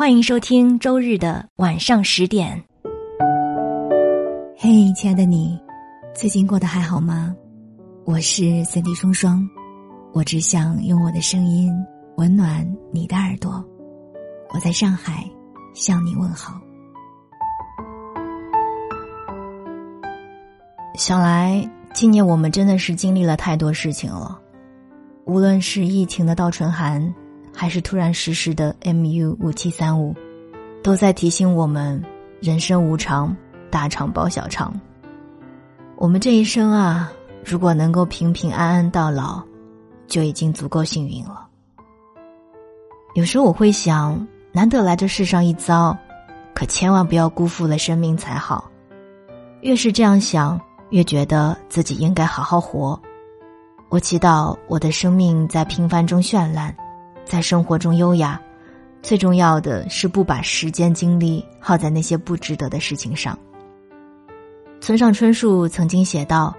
欢迎收听周日的晚上十点。嘿，亲爱的你，最近过得还好吗？我是三 D 双双，我只想用我的声音温暖你的耳朵。我在上海向你问好。想来，今年我们真的是经历了太多事情了，无论是疫情的倒春寒。还是突然实施的 MU 五七三五，都在提醒我们：人生无常，大肠包小肠。我们这一生啊，如果能够平平安安到老，就已经足够幸运了。有时候我会想，难得来这世上一遭，可千万不要辜负了生命才好。越是这样想，越觉得自己应该好好活。我祈祷我的生命在平凡中绚烂。在生活中优雅，最重要的是不把时间精力耗在那些不值得的事情上。村上春树曾经写道：“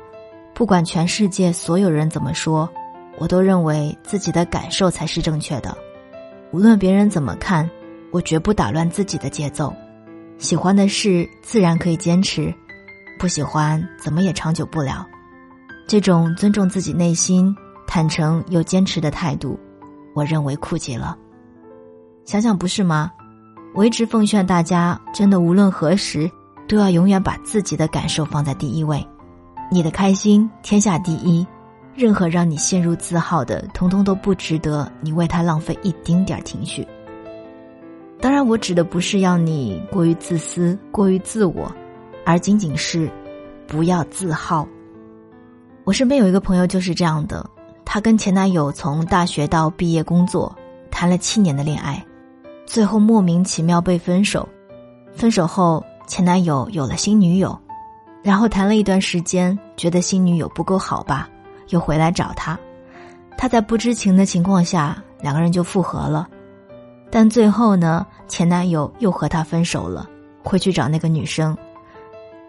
不管全世界所有人怎么说，我都认为自己的感受才是正确的。无论别人怎么看，我绝不打乱自己的节奏。喜欢的事自然可以坚持，不喜欢怎么也长久不了。这种尊重自己内心、坦诚又坚持的态度。”我认为枯竭了，想想不是吗？我一直奉劝大家，真的无论何时，都要永远把自己的感受放在第一位。你的开心天下第一，任何让你陷入自耗的，通通都不值得你为他浪费一丁点儿情绪。当然，我指的不是要你过于自私、过于自我，而仅仅是不要自耗。我身边有一个朋友就是这样的。她跟前男友从大学到毕业工作，谈了七年的恋爱，最后莫名其妙被分手。分手后，前男友有了新女友，然后谈了一段时间，觉得新女友不够好吧，又回来找她。他在不知情的情况下，两个人就复合了。但最后呢，前男友又和她分手了，回去找那个女生，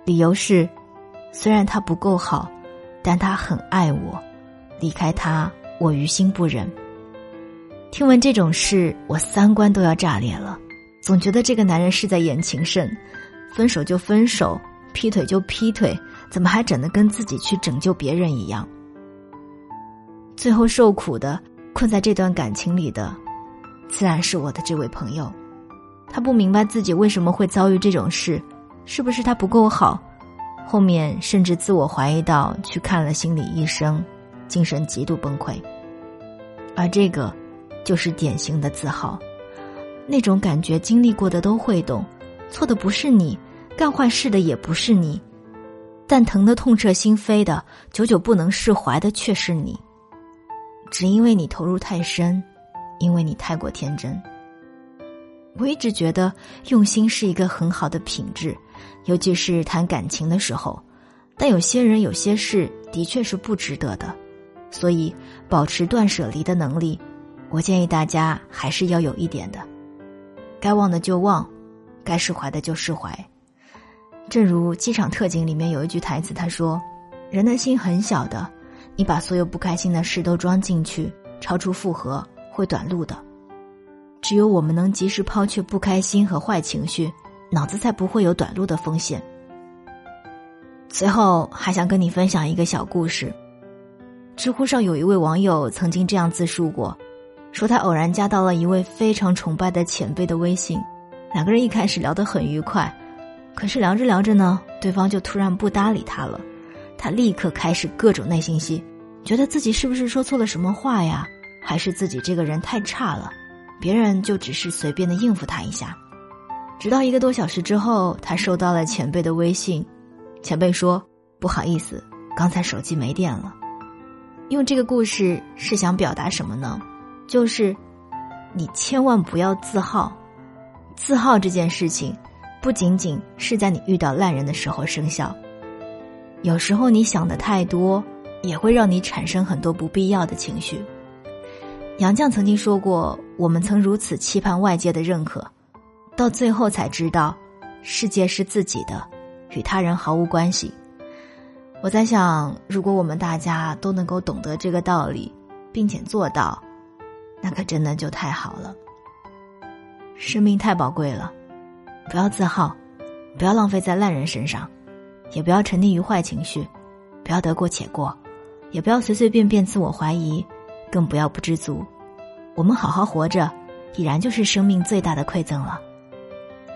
理由是，虽然他不够好，但他很爱我。离开他，我于心不忍。听闻这种事，我三观都要炸裂了。总觉得这个男人是在演情圣，分手就分手，劈腿就劈腿，怎么还整得跟自己去拯救别人一样？最后受苦的、困在这段感情里的，自然是我的这位朋友。他不明白自己为什么会遭遇这种事，是不是他不够好？后面甚至自我怀疑到去看了心理医生。精神极度崩溃，而这个，就是典型的自豪。那种感觉经历过的都会懂，错的不是你，干坏事的也不是你，但疼得痛彻心扉的，久久不能释怀的却是你。只因为你投入太深，因为你太过天真。我一直觉得用心是一个很好的品质，尤其是谈感情的时候。但有些人有些事的确是不值得的。所以，保持断舍离的能力，我建议大家还是要有一点的。该忘的就忘，该释怀的就释怀。正如《机场特警》里面有一句台词，他说：“人的心很小的，你把所有不开心的事都装进去，超出负荷会短路的。只有我们能及时抛却不开心和坏情绪，脑子才不会有短路的风险。”最后，还想跟你分享一个小故事。知乎上有一位网友曾经这样自述过，说他偶然加到了一位非常崇拜的前辈的微信，两个人一开始聊得很愉快，可是聊着聊着呢，对方就突然不搭理他了，他立刻开始各种内心戏，觉得自己是不是说错了什么话呀？还是自己这个人太差了？别人就只是随便的应付他一下，直到一个多小时之后，他收到了前辈的微信，前辈说不好意思，刚才手机没电了。用这个故事是想表达什么呢？就是，你千万不要自耗。自耗这件事情，不仅仅是在你遇到烂人的时候生效。有时候你想的太多，也会让你产生很多不必要的情绪。杨绛曾经说过：“我们曾如此期盼外界的认可，到最后才知道，世界是自己的，与他人毫无关系。”我在想，如果我们大家都能够懂得这个道理，并且做到，那可真的就太好了。生命太宝贵了，不要自耗，不要浪费在烂人身上，也不要沉溺于坏情绪，不要得过且过，也不要随随便便自我怀疑，更不要不知足。我们好好活着，已然就是生命最大的馈赠了。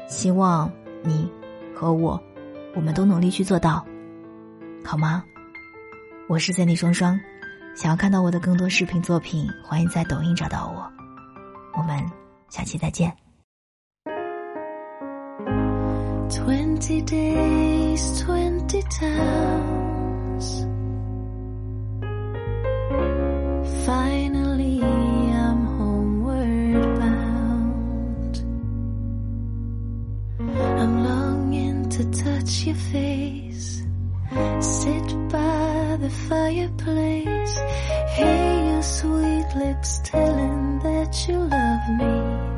希望你和我，我们都努力去做到，好吗？我是三 y 双双，想要看到我的更多视频作品，欢迎在抖音找到我。我们下期再见。Twenty days, twenty towns. Finally, I'm homeward bound. I'm longing to touch your face, sit by the fireplace, hear your sweet lips telling that you love me.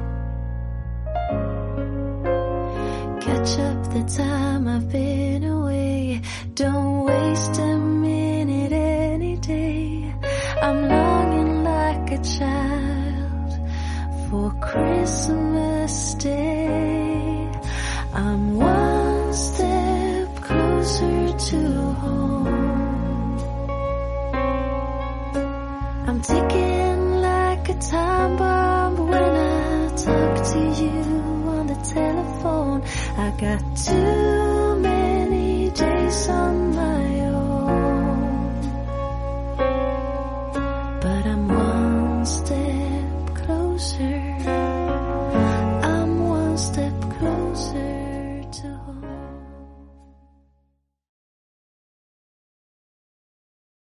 catch up the time I've been away. Don't waste a minute any day. I'm longing like a child for Christmas talk to you on the telephone. I got too many days on my